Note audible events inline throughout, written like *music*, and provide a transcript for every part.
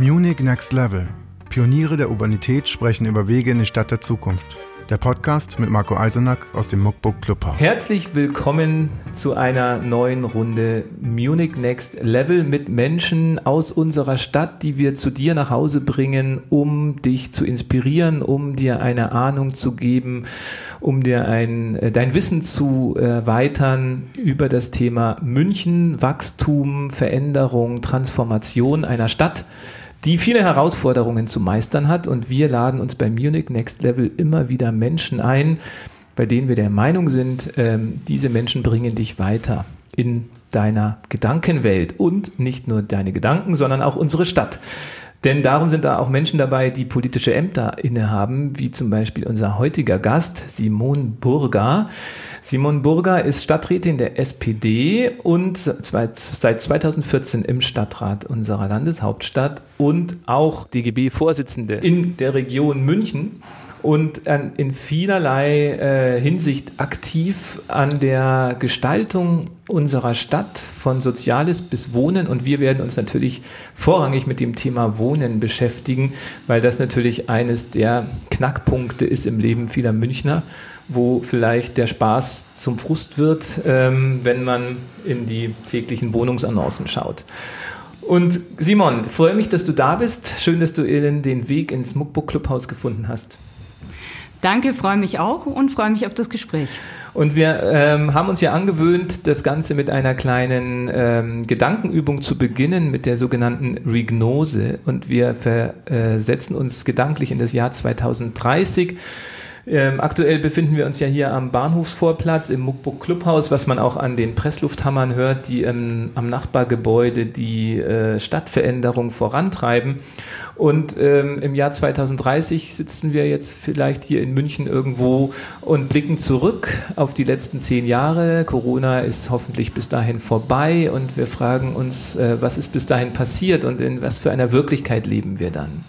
Munich Next Level. Pioniere der Urbanität sprechen über Wege in die Stadt der Zukunft. Der Podcast mit Marco Eisenack aus dem Muckbook Clubhaus. Herzlich willkommen zu einer neuen Runde Munich Next Level mit Menschen aus unserer Stadt, die wir zu dir nach Hause bringen, um dich zu inspirieren, um dir eine Ahnung zu geben, um dir ein, äh, dein Wissen zu erweitern über das Thema München, Wachstum, Veränderung, Transformation einer Stadt die viele Herausforderungen zu meistern hat. Und wir laden uns bei Munich Next Level immer wieder Menschen ein, bei denen wir der Meinung sind, ähm, diese Menschen bringen dich weiter in deiner Gedankenwelt und nicht nur deine Gedanken, sondern auch unsere Stadt. Denn darum sind da auch Menschen dabei, die politische Ämter innehaben, wie zum Beispiel unser heutiger Gast, Simon Burger. Simon Burger ist Stadträtin der SPD und seit 2014 im Stadtrat unserer Landeshauptstadt und auch DGB-Vorsitzende in der Region München und in vielerlei äh, Hinsicht aktiv an der Gestaltung unserer Stadt von Soziales bis Wohnen. Und wir werden uns natürlich vorrangig mit dem Thema Wohnen beschäftigen, weil das natürlich eines der Knackpunkte ist im Leben vieler Münchner, wo vielleicht der Spaß zum Frust wird, ähm, wenn man in die täglichen Wohnungsannoncen schaut. Und Simon, freue mich, dass du da bist. Schön, dass du den Weg ins Muckbook Clubhaus gefunden hast. Danke, freue mich auch und freue mich auf das Gespräch. Und wir ähm, haben uns ja angewöhnt, das Ganze mit einer kleinen ähm, Gedankenübung zu beginnen, mit der sogenannten Regnose. Und wir versetzen uns gedanklich in das Jahr 2030 ähm, aktuell befinden wir uns ja hier am Bahnhofsvorplatz im Muckburg Clubhaus, was man auch an den Presslufthammern hört, die ähm, am Nachbargebäude die äh, Stadtveränderung vorantreiben. Und ähm, im Jahr 2030 sitzen wir jetzt vielleicht hier in München irgendwo und blicken zurück auf die letzten zehn Jahre. Corona ist hoffentlich bis dahin vorbei und wir fragen uns, äh, was ist bis dahin passiert und in was für einer Wirklichkeit leben wir dann?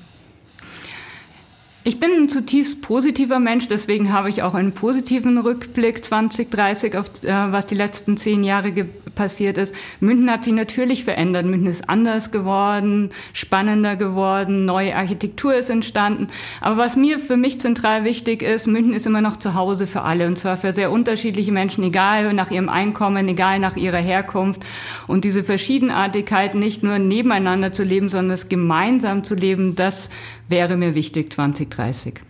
Ich bin ein zutiefst positiver Mensch, deswegen habe ich auch einen positiven Rückblick 2030 auf äh, was die letzten zehn Jahre passiert ist. München hat sich natürlich verändert. München ist anders geworden, spannender geworden, neue Architektur ist entstanden. Aber was mir für mich zentral wichtig ist, München ist immer noch zu Hause für alle und zwar für sehr unterschiedliche Menschen, egal nach ihrem Einkommen, egal nach ihrer Herkunft. Und diese Verschiedenartigkeit nicht nur nebeneinander zu leben, sondern es gemeinsam zu leben, das wäre mir wichtig 2030.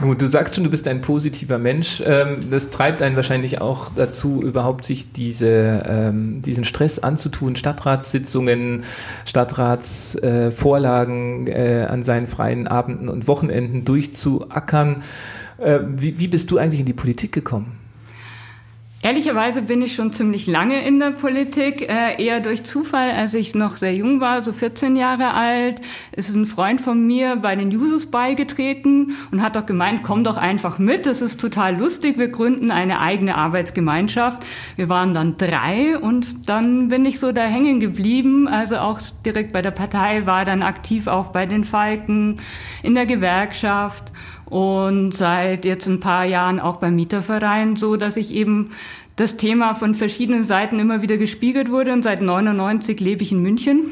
Gut, du sagst schon, du bist ein positiver Mensch. Ähm, das treibt einen wahrscheinlich auch dazu, überhaupt sich diese, ähm, diesen Stress anzutun, Stadtratssitzungen, Stadtratsvorlagen äh, an seinen freien Abenden und Wochenenden durchzuackern. Äh, wie bist du eigentlich in die Politik gekommen? Ehrlicherweise bin ich schon ziemlich lange in der Politik, äh, eher durch Zufall, als ich noch sehr jung war, so 14 Jahre alt, ist ein Freund von mir bei den Jusos beigetreten und hat doch gemeint, komm doch einfach mit, das ist total lustig, wir gründen eine eigene Arbeitsgemeinschaft. Wir waren dann drei und dann bin ich so da hängen geblieben, also auch direkt bei der Partei, war dann aktiv auch bei den Falken, in der Gewerkschaft und seit jetzt ein paar Jahren auch beim Mieterverein, so dass ich eben das Thema von verschiedenen Seiten immer wieder gespiegelt wurde und seit 99 lebe ich in München.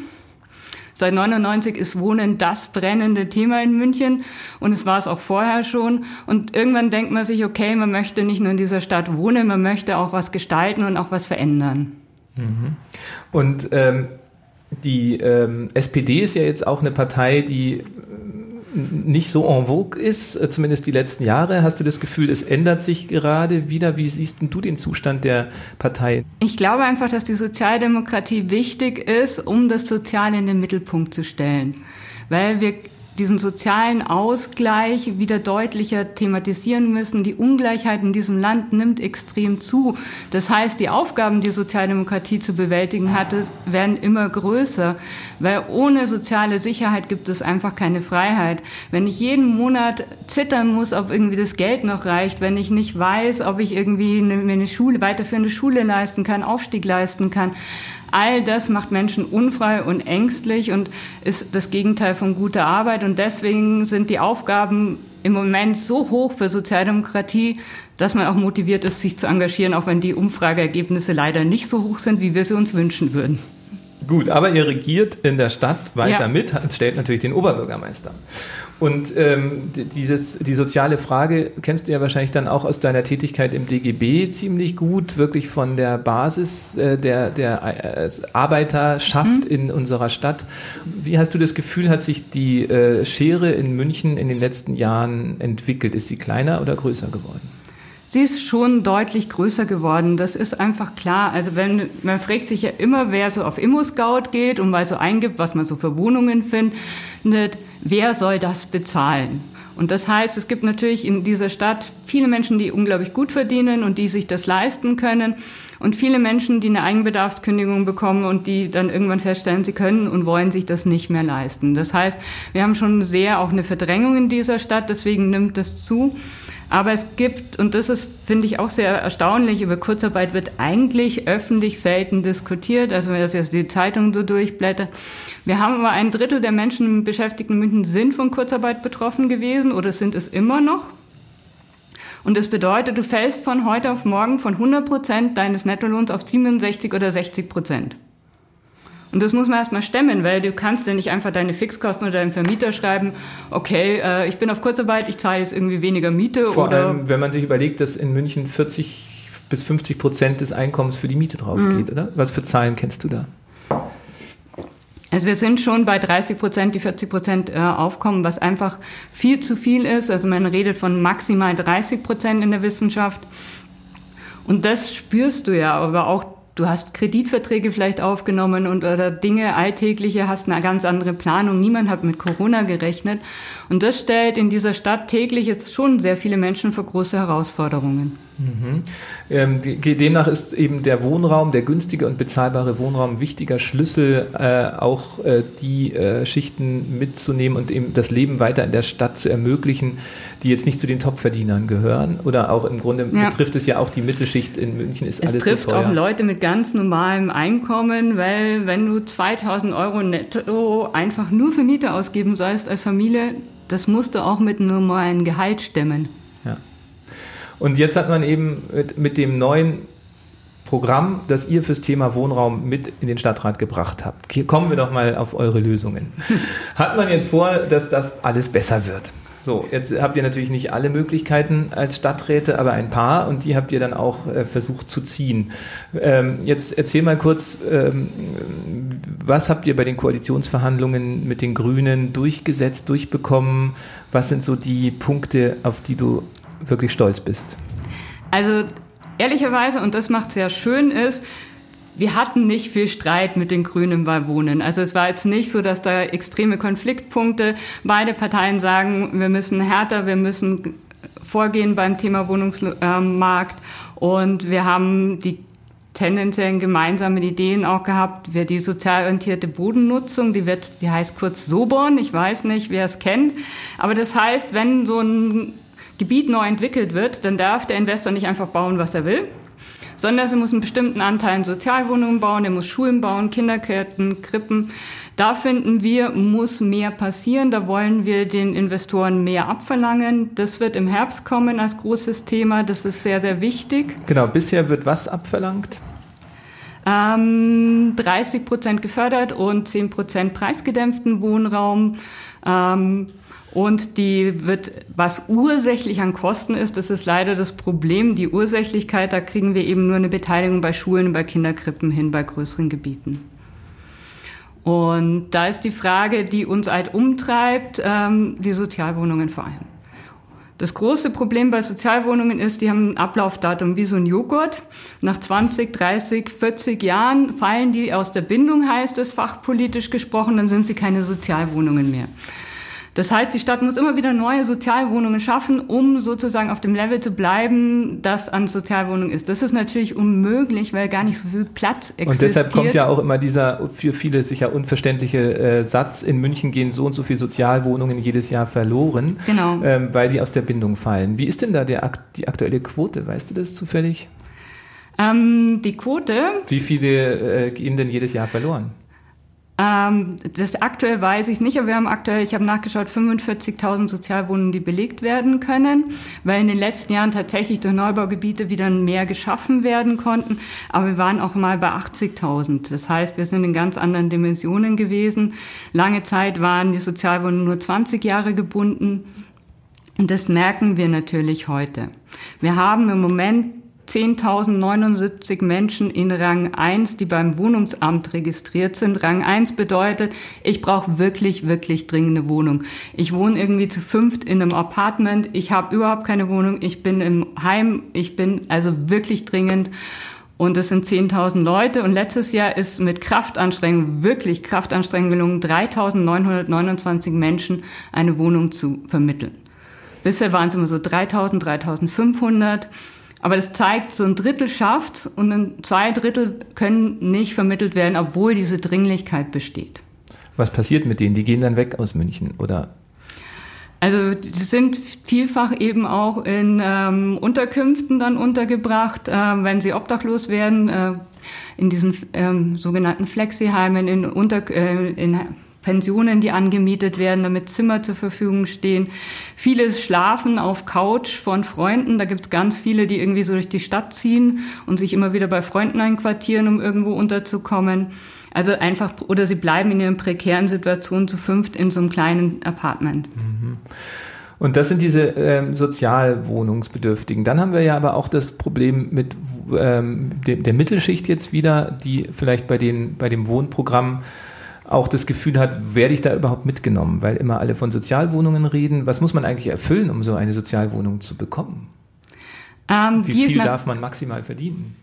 Seit 99 ist Wohnen das brennende Thema in München und es war es auch vorher schon. Und irgendwann denkt man sich, okay, man möchte nicht nur in dieser Stadt wohnen, man möchte auch was gestalten und auch was verändern. Mhm. Und ähm, die ähm, SPD ist ja jetzt auch eine Partei, die nicht so en vogue ist, äh, zumindest die letzten Jahre. Hast du das Gefühl, es ändert sich gerade wieder? Wie siehst du den Zustand der Partei? Ich glaube einfach, dass die Sozialdemokratie wichtig ist, um das Soziale in den Mittelpunkt zu stellen. Weil wir diesen sozialen Ausgleich wieder deutlicher thematisieren müssen. Die Ungleichheit in diesem Land nimmt extrem zu. Das heißt, die Aufgaben, die Sozialdemokratie zu bewältigen hatte, werden immer größer, weil ohne soziale Sicherheit gibt es einfach keine Freiheit. Wenn ich jeden Monat zittern muss, ob irgendwie das Geld noch reicht, wenn ich nicht weiß, ob ich irgendwie eine, eine Schule, weiterführende Schule leisten kann, Aufstieg leisten kann, All das macht Menschen unfrei und ängstlich und ist das Gegenteil von guter Arbeit. Und deswegen sind die Aufgaben im Moment so hoch für Sozialdemokratie, dass man auch motiviert ist, sich zu engagieren, auch wenn die Umfrageergebnisse leider nicht so hoch sind, wie wir sie uns wünschen würden. Gut, aber ihr regiert in der Stadt weiter Ja. mit, stellt natürlich den Oberbürgermeister. Und ähm, dieses, die soziale Frage kennst du ja wahrscheinlich dann auch aus deiner Tätigkeit im DGB ziemlich gut, wirklich von der Basis äh, der, der äh, Arbeiterschaft in unserer Stadt. Wie hast du das Gefühl, hat sich die äh, Schere in München in den letzten Jahren entwickelt? Ist sie kleiner oder größer geworden? Sie ist schon deutlich größer geworden. Das ist einfach klar. Also wenn man fragt sich ja immer, wer so auf Immo-Scout geht und mal so eingibt, was man so für Wohnungen findet, wer soll das bezahlen? Und das heißt, es gibt natürlich in dieser Stadt viele Menschen, die unglaublich gut verdienen und die sich das leisten können und viele Menschen, die eine Eigenbedarfskündigung bekommen und die dann irgendwann feststellen, sie können und wollen sich das nicht mehr leisten. Das heißt, wir haben schon sehr auch eine Verdrängung in dieser Stadt, deswegen nimmt das zu. Aber es gibt, und das ist, finde ich, auch sehr erstaunlich, über Kurzarbeit wird eigentlich öffentlich selten diskutiert. Also wenn ich jetzt die Zeitung so durchblätter. Wir haben aber ein Drittel der Menschen beschäftigt in München sind von Kurzarbeit betroffen gewesen oder sind es immer noch. Und das bedeutet, du fällst von heute auf morgen von 100 Prozent deines Nettolohns auf 67 oder 60 Prozent. Und das muss man erstmal stemmen, weil du kannst ja nicht einfach deine Fixkosten oder deinen Vermieter schreiben, okay, äh, ich bin auf Kurzarbeit, ich zahle jetzt irgendwie weniger Miete Vor oder allem, wenn man sich überlegt, dass in München 40 bis 50 Prozent des Einkommens für die Miete drauf geht, oder? Was für Zahlen kennst du da? Also wir sind schon bei 30 Prozent, die 40 Prozent äh, aufkommen, was einfach viel zu viel ist. Also man redet von maximal 30 Prozent in der Wissenschaft. Und das spürst du ja, aber auch du hast Kreditverträge vielleicht aufgenommen und oder Dinge alltägliche, hast eine ganz andere Planung. Niemand hat mit Corona gerechnet. Und das stellt in dieser Stadt täglich jetzt schon sehr viele Menschen vor große Herausforderungen. Mhm. Ähm, demnach ist eben der Wohnraum, der günstige und bezahlbare Wohnraum ein wichtiger Schlüssel, äh, auch äh, die äh, Schichten mitzunehmen und eben das Leben weiter in der Stadt zu ermöglichen, die jetzt nicht zu den Topverdienern gehören. Oder auch im Grunde Ja. betrifft es ja auch die Mittelschicht in München, ist Es alles trifft so teuer. auch Leute mit ganz normalem Einkommen, weil wenn du 2000 Euro netto einfach nur für Miete ausgeben sollst als Familie, das musst du auch mit einem normalen Gehalt stemmen. Und jetzt hat man eben mit, mit dem neuen Programm, das ihr fürs Thema Wohnraum mit in den Stadtrat gebracht habt. Hier kommen wir doch mal auf eure Lösungen. *laughs* Hat man jetzt vor, dass das alles besser wird? So, jetzt habt ihr natürlich nicht alle Möglichkeiten als Stadträte, aber ein paar und die habt ihr dann auch äh, versucht zu ziehen. Ähm, jetzt erzähl mal kurz, ähm, was habt ihr bei den Koalitionsverhandlungen mit den Grünen durchgesetzt, durchbekommen? Was sind so die Punkte, auf die du wirklich stolz bist? Also ehrlicherweise, und das macht sehr schön, ist, wir hatten nicht viel Streit mit den Grünen bei Wohnen. Also es war jetzt nicht so, dass da extreme Konfliktpunkte, beide Parteien sagen, wir müssen härter, wir müssen vorgehen beim Thema Wohnungsmarkt und wir haben die tendenziellen gemeinsamen Ideen auch gehabt, wir die sozial orientierte Bodennutzung, die wird, die heißt kurz Soborn, ich weiß nicht, wer es kennt, aber das heißt, wenn so ein Gebiet neu entwickelt wird, dann darf der Investor nicht einfach bauen, was er will, sondern er muss einen bestimmten Anteil an Sozialwohnungen bauen, er muss Schulen bauen, Kindergärten, Krippen. Da finden wir, muss mehr passieren. Da wollen wir den Investoren mehr abverlangen. Das wird im Herbst kommen als großes Thema. Das ist sehr, sehr wichtig. Genau, bisher wird was abverlangt? Ähm, 30 Prozent gefördert und 10 Prozent preisgedämpften Wohnraum. Ähm, und die wird, was ursächlich an Kosten ist, das ist leider das Problem. Die Ursächlichkeit, da kriegen wir eben nur eine Beteiligung bei Schulen, bei Kinderkrippen hin, bei größeren Gebieten. Und da ist die Frage, die uns halt umtreibt, ähm, die Sozialwohnungen vor allem. Das große Problem bei Sozialwohnungen ist, die haben ein Ablaufdatum wie so ein Joghurt. Nach 20, 30, 40 Jahren fallen die aus der Bindung, heißt es fachpolitisch gesprochen, dann sind sie keine Sozialwohnungen mehr. Das heißt, die Stadt muss immer wieder neue Sozialwohnungen schaffen, um sozusagen auf dem Level zu bleiben, das an Sozialwohnungen ist. Das ist natürlich unmöglich, weil gar nicht so viel Platz existiert. Und deshalb kommt ja auch immer dieser für viele sicher unverständliche äh, Satz, in München gehen so und so viele Sozialwohnungen jedes Jahr verloren, Genau. ähm, weil die aus der Bindung fallen. Wie ist denn da der, die aktuelle Quote? Weißt du das zufällig? Ähm, die Quote, Wie viele äh, gehen denn jedes Jahr verloren? Ähm, das aktuell weiß ich nicht, aber wir haben aktuell, ich habe nachgeschaut, 45.000 Sozialwohnungen, die belegt werden können, weil in den letzten Jahren tatsächlich durch Neubaugebiete wieder mehr geschaffen werden konnten. Aber wir waren auch mal bei 80.000. Das heißt, wir sind in ganz anderen Dimensionen gewesen. Lange Zeit waren die Sozialwohnungen nur 20 Jahre gebunden. Und das merken wir natürlich heute. Wir haben im Moment 10.079 Menschen in Rang 1, die beim Wohnungsamt registriert sind. Rang 1 bedeutet, ich brauche wirklich, wirklich dringende Wohnung. Ich wohne irgendwie zu fünft in einem Apartment, ich habe überhaupt keine Wohnung, ich bin im Heim, ich bin also wirklich dringend. Und es sind 10.000 Leute. Und letztes Jahr ist mit Kraftanstrengung, wirklich Kraftanstrengung gelungen, 3.929 Menschen eine Wohnung zu vermitteln. Bisher waren es immer so 3.000, 3.500. Aber das zeigt, so ein Drittel schafft und zwei Drittel können nicht vermittelt werden, obwohl diese Dringlichkeit besteht. Was passiert mit denen? Die gehen dann weg aus München oder? Also die sind vielfach eben auch in ähm, Unterkünften dann untergebracht, äh, wenn sie obdachlos werden, äh, in diesen ähm, sogenannten Flexiheimen, in, Unter äh, in Pensionen, die angemietet werden, damit Zimmer zur Verfügung stehen. Viele schlafen auf Couch von Freunden. Da gibt es ganz viele, die irgendwie so durch die Stadt ziehen und sich immer wieder bei Freunden einquartieren, um irgendwo unterzukommen. Also einfach, oder sie bleiben in ihren prekären Situationen zu fünft in so einem kleinen Apartment. Mhm. Und das sind diese ähm, Sozialwohnungsbedürftigen. Dann haben wir ja aber auch das Problem mit ähm, de der Mittelschicht jetzt wieder, die vielleicht bei, den, bei dem Wohnprogramm auch das Gefühl hat, werde ich da überhaupt mitgenommen, weil immer alle von Sozialwohnungen reden. Was muss man eigentlich erfüllen, um so eine Sozialwohnung zu bekommen? Ähm, Wie viel darf man maximal verdienen?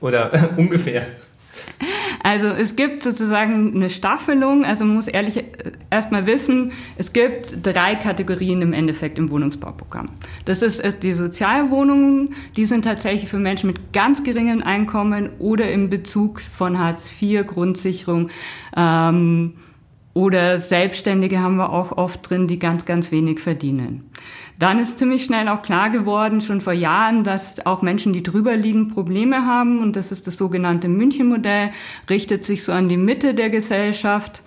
Oder *laughs* ungefähr? Also es gibt sozusagen eine Staffelung, also man muss ehrlich äh, erstmal wissen, es gibt drei Kategorien im Endeffekt im Wohnungsbauprogramm. Das ist äh, die Sozialwohnungen, die sind tatsächlich für Menschen mit ganz geringem Einkommen oder im Bezug von Hartz IV, Grundsicherung. Ähm, oder Selbstständige haben wir auch oft drin, die ganz, ganz wenig verdienen. Dann ist ziemlich schnell auch klar geworden, schon vor Jahren, dass auch Menschen, die drüber liegen, Probleme haben. Und das ist das sogenannte München-Modell, richtet sich so an die Mitte der Gesellschaft.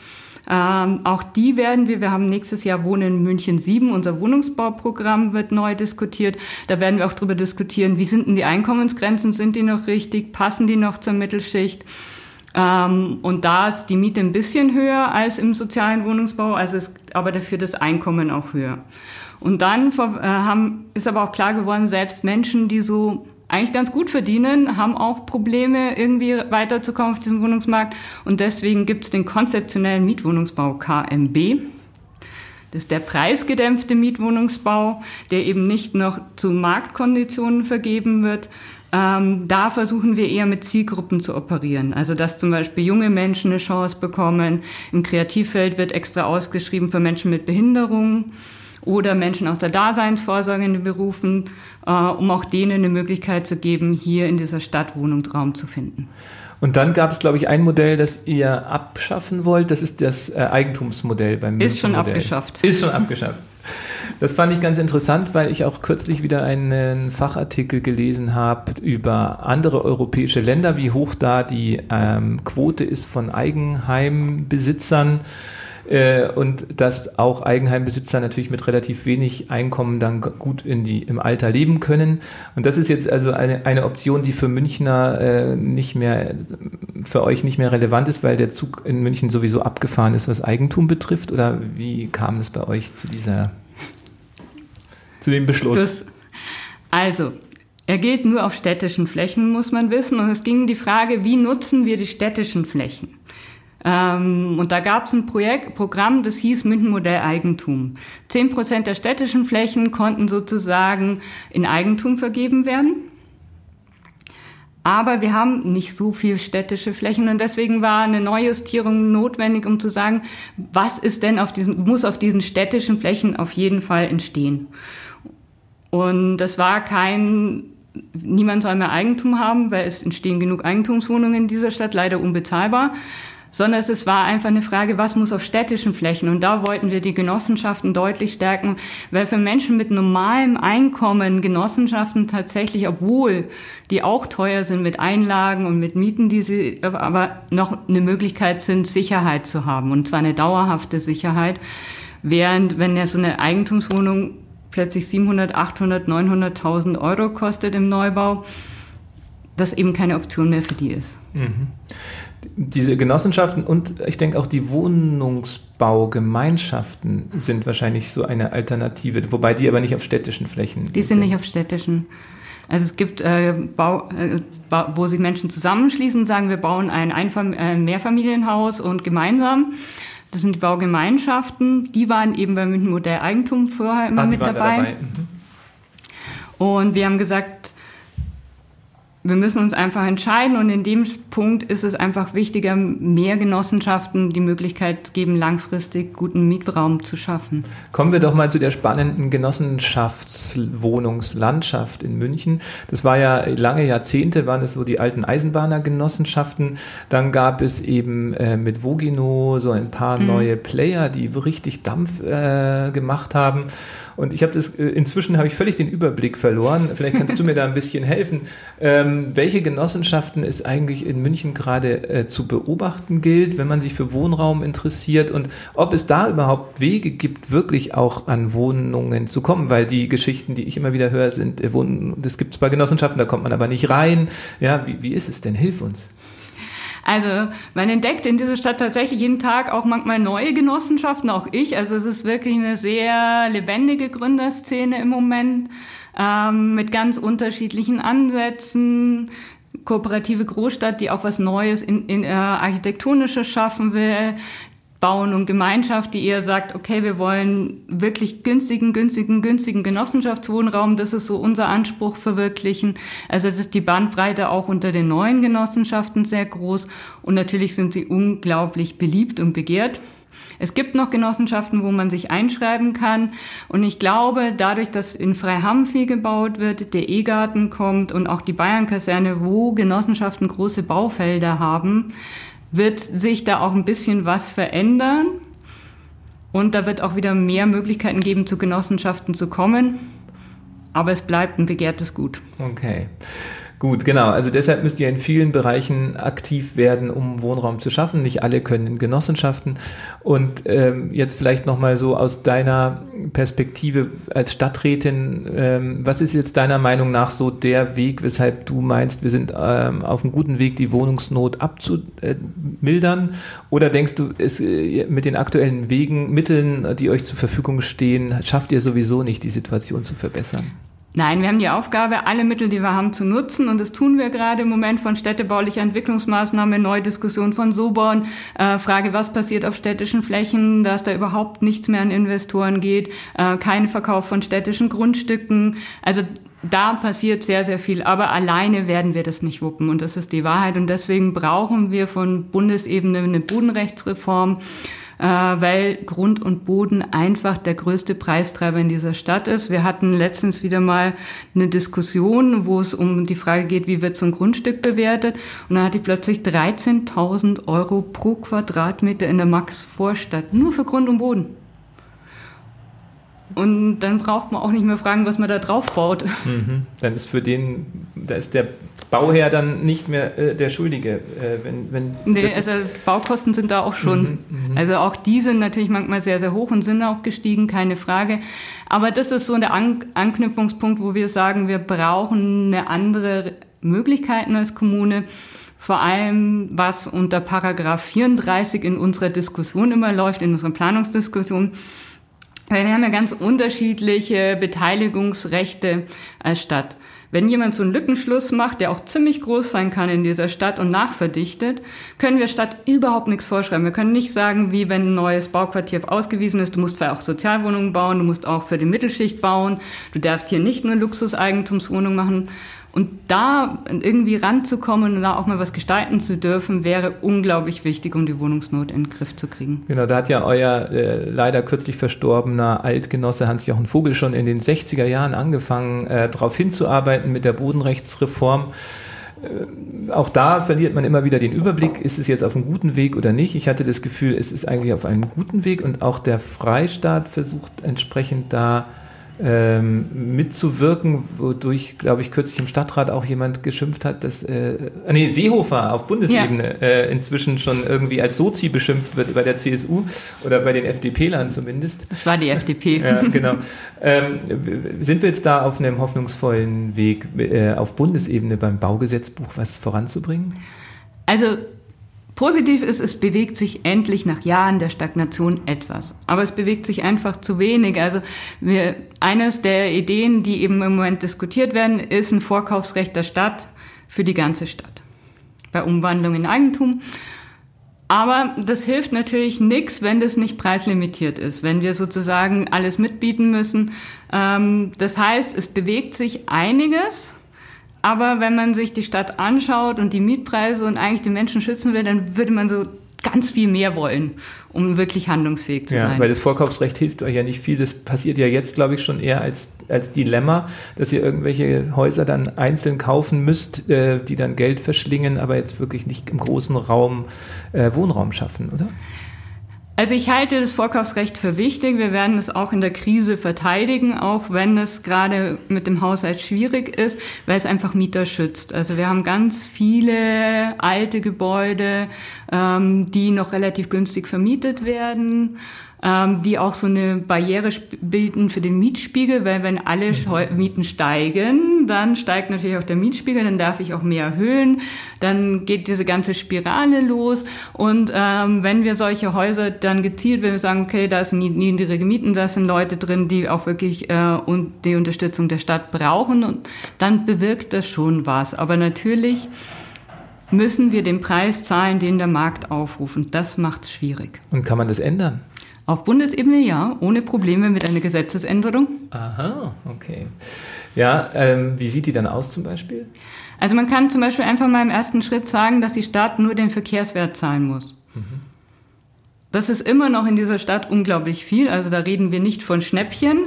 Ähm, auch die werden wir, wir haben nächstes Jahr Wohnen in München 7, unser Wohnungsbauprogramm wird neu diskutiert. Da werden wir auch drüber diskutieren, wie sind denn die Einkommensgrenzen, sind die noch richtig, passen die noch zur Mittelschicht? Ähm, und da ist die Miete ein bisschen höher als im sozialen Wohnungsbau, also ist aber dafür das Einkommen auch höher. Und dann äh, haben, ist aber auch klar geworden, selbst Menschen, die so eigentlich ganz gut verdienen, haben auch Probleme, irgendwie weiterzukommen auf diesem Wohnungsmarkt. Und deswegen gibt es den konzeptionellen Mietwohnungsbau KMB. Das ist der preisgedämpfte Mietwohnungsbau, der eben nicht noch zu Marktkonditionen vergeben wird, ähm, da versuchen wir eher mit Zielgruppen zu operieren. Also dass zum Beispiel junge Menschen eine Chance bekommen. Im Kreativfeld wird extra ausgeschrieben für Menschen mit Behinderungen oder Menschen aus der Daseinsvorsorge in den Berufen, äh, um auch denen eine Möglichkeit zu geben, hier in dieser Stadt Wohnungsraum zu finden. Und dann gab es, glaube ich, ein Modell, das ihr abschaffen wollt. Das ist das äh, Eigentumsmodell beim Ist schon abgeschafft. Ist schon abgeschafft. *laughs* Das fand ich ganz interessant, weil ich auch kürzlich wieder einen Fachartikel gelesen habe über andere europäische Länder, wie hoch da die ähm, Quote ist von Eigenheimbesitzern äh, und dass auch Eigenheimbesitzer natürlich mit relativ wenig Einkommen dann gut in die, im Alter leben können. Und das ist jetzt also eine, eine Option, die für Münchner äh, nicht mehr, für euch nicht mehr relevant ist, weil der Zug in München sowieso abgefahren ist, was Eigentum betrifft? Oder wie kam es bei euch zu dieser, zu dem Beschluss? Das, also, er gilt nur auf städtischen Flächen, muss man wissen. Und es ging die Frage, wie nutzen wir die städtischen Flächen? Ähm, und da gab es ein Projekt, Programm, das hieß München Modell Eigentum. Zehn Prozent der städtischen Flächen konnten sozusagen in Eigentum vergeben werden. Aber wir haben nicht so viel städtische Flächen und deswegen war eine Neujustierung notwendig, um zu sagen, was ist denn auf diesen, muss auf diesen städtischen Flächen auf jeden Fall entstehen. Und das war kein, niemand soll mehr Eigentum haben, weil es entstehen genug Eigentumswohnungen in dieser Stadt, leider unbezahlbar sondern es war einfach eine Frage, was muss auf städtischen Flächen? Und da wollten wir die Genossenschaften deutlich stärken, weil für Menschen mit normalem Einkommen Genossenschaften tatsächlich, obwohl die auch teuer sind mit Einlagen und mit Mieten, die sie aber noch eine Möglichkeit sind, Sicherheit zu haben und zwar eine dauerhafte Sicherheit. Während wenn ja so eine Eigentumswohnung plötzlich 700, 800, 900.000 Euro kostet im Neubau, das eben keine Option mehr für die ist. Mhm diese Genossenschaften und ich denke auch die Wohnungsbaugemeinschaften sind wahrscheinlich so eine Alternative, wobei die aber nicht auf städtischen Flächen. Die sind, sind. nicht auf städtischen. Also es gibt äh, Bau, äh, wo sich Menschen zusammenschließen, sagen wir bauen ein Einfam äh, Mehrfamilienhaus und gemeinsam. Das sind die Baugemeinschaften. Die waren eben beim München Modell Eigentum vorher immer ah, mit dabei. dabei. Mhm. Und wir haben gesagt, wir müssen uns einfach entscheiden und in dem Punkt ist es einfach wichtiger, mehr Genossenschaften die Möglichkeit geben, langfristig guten Mietraum zu schaffen. Kommen wir doch mal zu der spannenden Genossenschaftswohnungslandschaft in München. Das war ja lange Jahrzehnte, waren es so die alten Eisenbahnergenossenschaften. Dann gab es eben äh, mit Vogino so ein paar mhm. neue Player, die richtig Dampf äh, gemacht haben. Und ich habe das, äh, inzwischen habe ich völlig den Überblick verloren. Vielleicht kannst du mir da ein bisschen helfen. Ähm, welche Genossenschaften es eigentlich in München gerade äh, zu beobachten gilt, wenn man sich für Wohnraum interessiert und ob es da überhaupt Wege gibt, wirklich auch an Wohnungen zu kommen, weil die Geschichten, die ich immer wieder höre, sind, äh, Wohnen, das gibt es bei Genossenschaften, da kommt man aber nicht rein. Ja, wie, wie ist es denn? Hilf uns. Also man entdeckt in dieser Stadt tatsächlich jeden Tag auch manchmal neue Genossenschaften, auch ich. Also es ist wirklich eine sehr lebendige Gründerszene im Moment ähm, mit ganz unterschiedlichen Ansätzen. Kooperative Großstadt, die auch was Neues in, in äh, architektonisches schaffen will, Bauen und Gemeinschaft, die eher sagt, okay, wir wollen wirklich günstigen, günstigen, günstigen Genossenschaftswohnraum. Das ist so unser Anspruch verwirklichen. Also das ist die Bandbreite auch unter den neuen Genossenschaften sehr groß. Und natürlich sind sie unglaublich beliebt und begehrt. Es gibt noch Genossenschaften, wo man sich einschreiben kann. Und ich glaube, dadurch, dass in Freiham viel gebaut wird, der E-Garten kommt und auch die Bayernkaserne, wo Genossenschaften große Baufelder haben, wird sich da auch ein bisschen was verändern. Und da wird auch wieder mehr Möglichkeiten geben, zu Genossenschaften zu kommen. Aber es bleibt ein begehrtes Gut. Okay. Gut, genau. Also deshalb müsst ihr in vielen Bereichen aktiv werden, um Wohnraum zu schaffen. Nicht alle können in Genossenschaften. Und ähm, jetzt vielleicht nochmal so aus deiner Perspektive als Stadträtin, ähm, was ist jetzt deiner Meinung nach so der Weg, weshalb du meinst, wir sind ähm, auf einem guten Weg, die Wohnungsnot abzumildern? Oder denkst du, es, äh, mit den aktuellen Wegen, Mitteln, die euch zur Verfügung stehen, schafft ihr sowieso nicht, die Situation zu verbessern? Nein, wir haben die Aufgabe, alle Mittel, die wir haben, zu nutzen. Und das tun wir gerade im Moment von städtebaulicher Entwicklungsmaßnahme, Neudiskussion von Sobon, äh, Frage, was passiert auf städtischen Flächen, dass da überhaupt nichts mehr an Investoren geht, äh, kein Verkauf von städtischen Grundstücken. Also da passiert sehr, sehr viel. Aber alleine werden wir das nicht wuppen. Und das ist die Wahrheit. Und deswegen brauchen wir von Bundesebene eine Bodenrechtsreform äh, weil Grund und Boden einfach der größte Preistreiber in dieser Stadt ist. Wir hatten letztens wieder mal eine Diskussion, wo es um die Frage geht, wie wird so ein Grundstück bewertet. Und dann hatte ich plötzlich 13.000 Euro pro Quadratmeter in der Max-Vorstadt, nur für Grund und Boden. Und dann braucht man auch nicht mehr fragen, was man da drauf baut. Mhm. Dann ist für den, da ist der Bauherr dann nicht mehr äh, der Schuldige. Äh, wenn, wenn nee, also Baukosten sind da auch schon. Mhm, mhm, also auch die sind natürlich manchmal sehr, sehr hoch und sind auch gestiegen, keine Frage. Aber das ist so der An Anknüpfungspunkt, wo wir sagen, wir brauchen eine andere Möglichkeiten als Kommune. Vor allem, was unter Paragraph 34 in unserer Diskussion immer läuft, in unserer Planungsdiskussion wir haben ja ganz unterschiedliche Beteiligungsrechte als Stadt. Wenn jemand so einen Lückenschluss macht, der auch ziemlich groß sein kann in dieser Stadt und nachverdichtet, können wir Stadt überhaupt nichts vorschreiben. Wir können nicht sagen, wie wenn ein neues Bauquartier ausgewiesen ist, du musst vielleicht auch Sozialwohnungen bauen, du musst auch für die Mittelschicht bauen, du darfst hier nicht nur Luxuseigentumswohnungen machen. Und da irgendwie ranzukommen und da auch mal was gestalten zu dürfen, wäre unglaublich wichtig, um die Wohnungsnot in den Griff zu kriegen. Genau, da hat ja euer äh, leider kürzlich verstorbener Altgenosse Hans-Jochen Vogel schon in den 60er Jahren angefangen, äh, darauf hinzuarbeiten mit der Bodenrechtsreform. äh, auch da verliert man immer wieder den Überblick, ist es jetzt auf einem guten Weg oder nicht. Ich hatte das Gefühl, es ist eigentlich auf einem guten Weg und auch der Freistaat versucht entsprechend da ähm, mitzuwirken, wodurch, glaube ich, kürzlich im Stadtrat auch jemand geschimpft hat, dass, äh, nee, Seehofer auf Bundesebene ja. äh, inzwischen schon irgendwie als Sozi beschimpft wird bei der CSU oder bei den FDP-Lern zumindest. Das war die FDP. ja, genau. *laughs* Ähm, sind wir jetzt da auf einem hoffnungsvollen Weg, äh, auf Bundesebene beim Baugesetzbuch was voranzubringen? Also Positiv ist, es bewegt sich endlich nach Jahren der Stagnation etwas. Aber es bewegt sich einfach zu wenig. Also wir, eines der Ideen, die eben im Moment diskutiert werden, ist ein Vorkaufsrecht der Stadt für die ganze Stadt. Bei Umwandlung in Eigentum. Aber das hilft natürlich nichts, wenn das nicht preislimitiert ist, wenn wir sozusagen alles mitbieten müssen. Ähm, das heißt, es bewegt sich einiges, aber wenn man sich die Stadt anschaut und die Mietpreise und eigentlich die Menschen schützen will, dann würde man so ganz viel mehr wollen, um wirklich handlungsfähig zu ja, sein. Weil das Vorkaufsrecht hilft euch ja nicht viel. Das passiert ja jetzt, glaube ich, schon eher als, als Dilemma, dass ihr irgendwelche Häuser dann einzeln kaufen müsst, äh, die dann Geld verschlingen, aber jetzt wirklich nicht im großen Raum äh, Wohnraum schaffen, oder? Also ich halte das Vorkaufsrecht für wichtig. Wir werden es auch in der Krise verteidigen, auch wenn es gerade mit dem Haushalt schwierig ist, weil es einfach Mieter schützt. Also wir haben ganz viele alte Gebäude, ähm, die noch relativ günstig vermietet werden ähm, die auch so eine Barriere bilden für den Mietspiegel, weil wenn alle mhm. Mieten steigen, dann steigt natürlich auch der Mietspiegel, dann darf ich auch mehr erhöhen, dann geht diese ganze Spirale los und ähm, wenn wir solche Häuser dann gezielt, wenn wir sagen, okay, da sind niedrige Mieten, da sind Leute drin, die auch wirklich äh, und die Unterstützung der Stadt brauchen und dann bewirkt das schon was. Aber natürlich müssen wir den Preis zahlen, den der Markt aufruft. Und das macht es schwierig. Und kann man das ändern? Auf Bundesebene ja, ohne Probleme mit einer Gesetzesänderung. Aha, okay. Ja, ähm, wie sieht die dann aus zum Beispiel? Also man kann zum Beispiel einfach mal im ersten Schritt sagen, dass die Stadt nur den Verkehrswert zahlen muss. Mhm. Das ist immer noch in dieser Stadt unglaublich viel. Also da reden wir nicht von Schnäppchen,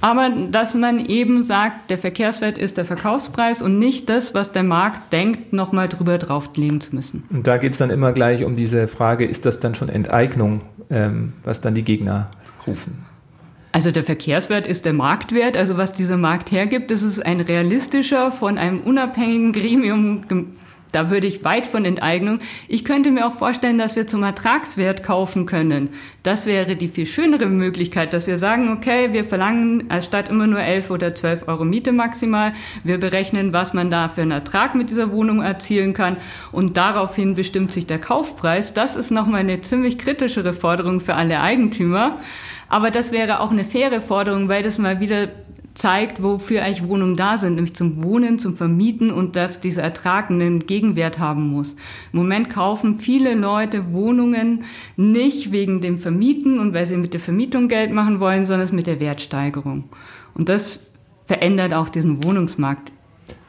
aber dass man eben sagt, der Verkehrswert ist der Verkaufspreis und nicht das, was der Markt denkt, nochmal drüber drauflegen zu müssen. Und da geht es dann immer gleich um diese Frage, ist das dann schon Enteignung, ähm, was dann die Gegner rufen? Also der Verkehrswert ist der Marktwert, also was dieser Markt hergibt, das ist ein realistischer, von einem unabhängigen Gremium da würde ich weit von Enteignung. Ich könnte mir auch vorstellen, dass wir zum Ertragswert kaufen können. Das wäre die viel schönere Möglichkeit, dass wir sagen, okay, wir verlangen als Stadt immer nur 11 oder 12 Euro Miete maximal. Wir berechnen, was man da für einen Ertrag mit dieser Wohnung erzielen kann. Und daraufhin bestimmt sich der Kaufpreis. Das ist nochmal eine ziemlich kritischere Forderung für alle Eigentümer. Aber das wäre auch eine faire Forderung, weil das mal wieder zeigt, wofür eigentlich Wohnungen da sind, nämlich zum Wohnen, zum Vermieten und dass dieser Ertrag einen Gegenwert haben muss. Im Moment kaufen viele Leute Wohnungen nicht wegen dem Vermieten und weil sie mit der Vermietung Geld machen wollen, sondern mit der Wertsteigerung. Und das verändert auch diesen Wohnungsmarkt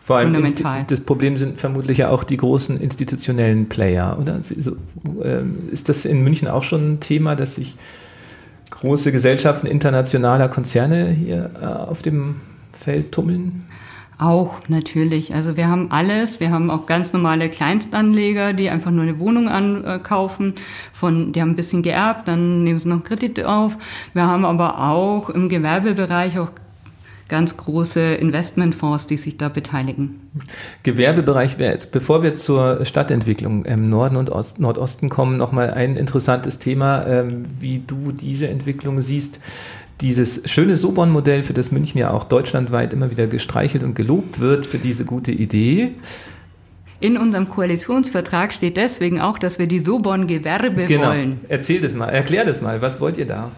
vor allem Fundamental. das Problem sind vermutlich ja auch die großen institutionellen Player, oder? Ähm, ist das in München auch schon ein Thema, dass sich große Gesellschaften internationaler Konzerne hier äh, auf dem Feld tummeln? Auch natürlich. Also wir haben alles. Wir haben auch ganz normale Kleinstanleger, die einfach nur eine Wohnung ankaufen. Von, die haben ein bisschen geerbt, dann nehmen sie noch Kredite auf. Wir haben aber auch im Gewerbebereich auch ganz große Investmentfonds, die sich da beteiligen. Gewerbebereich wäre jetzt, bevor wir zur Stadtentwicklung im Norden und Ost, Nordosten kommen, nochmal ein interessantes Thema, ähm, wie du diese Entwicklung siehst. Dieses schöne Sobon-Modell, für das München ja auch deutschlandweit immer wieder gestreichelt und gelobt wird, für diese gute Idee. In unserem Koalitionsvertrag steht deswegen auch, dass wir die Sobon-Gewerbe genau. wollen. Erzähl das mal, erklär das mal. Was wollt ihr da?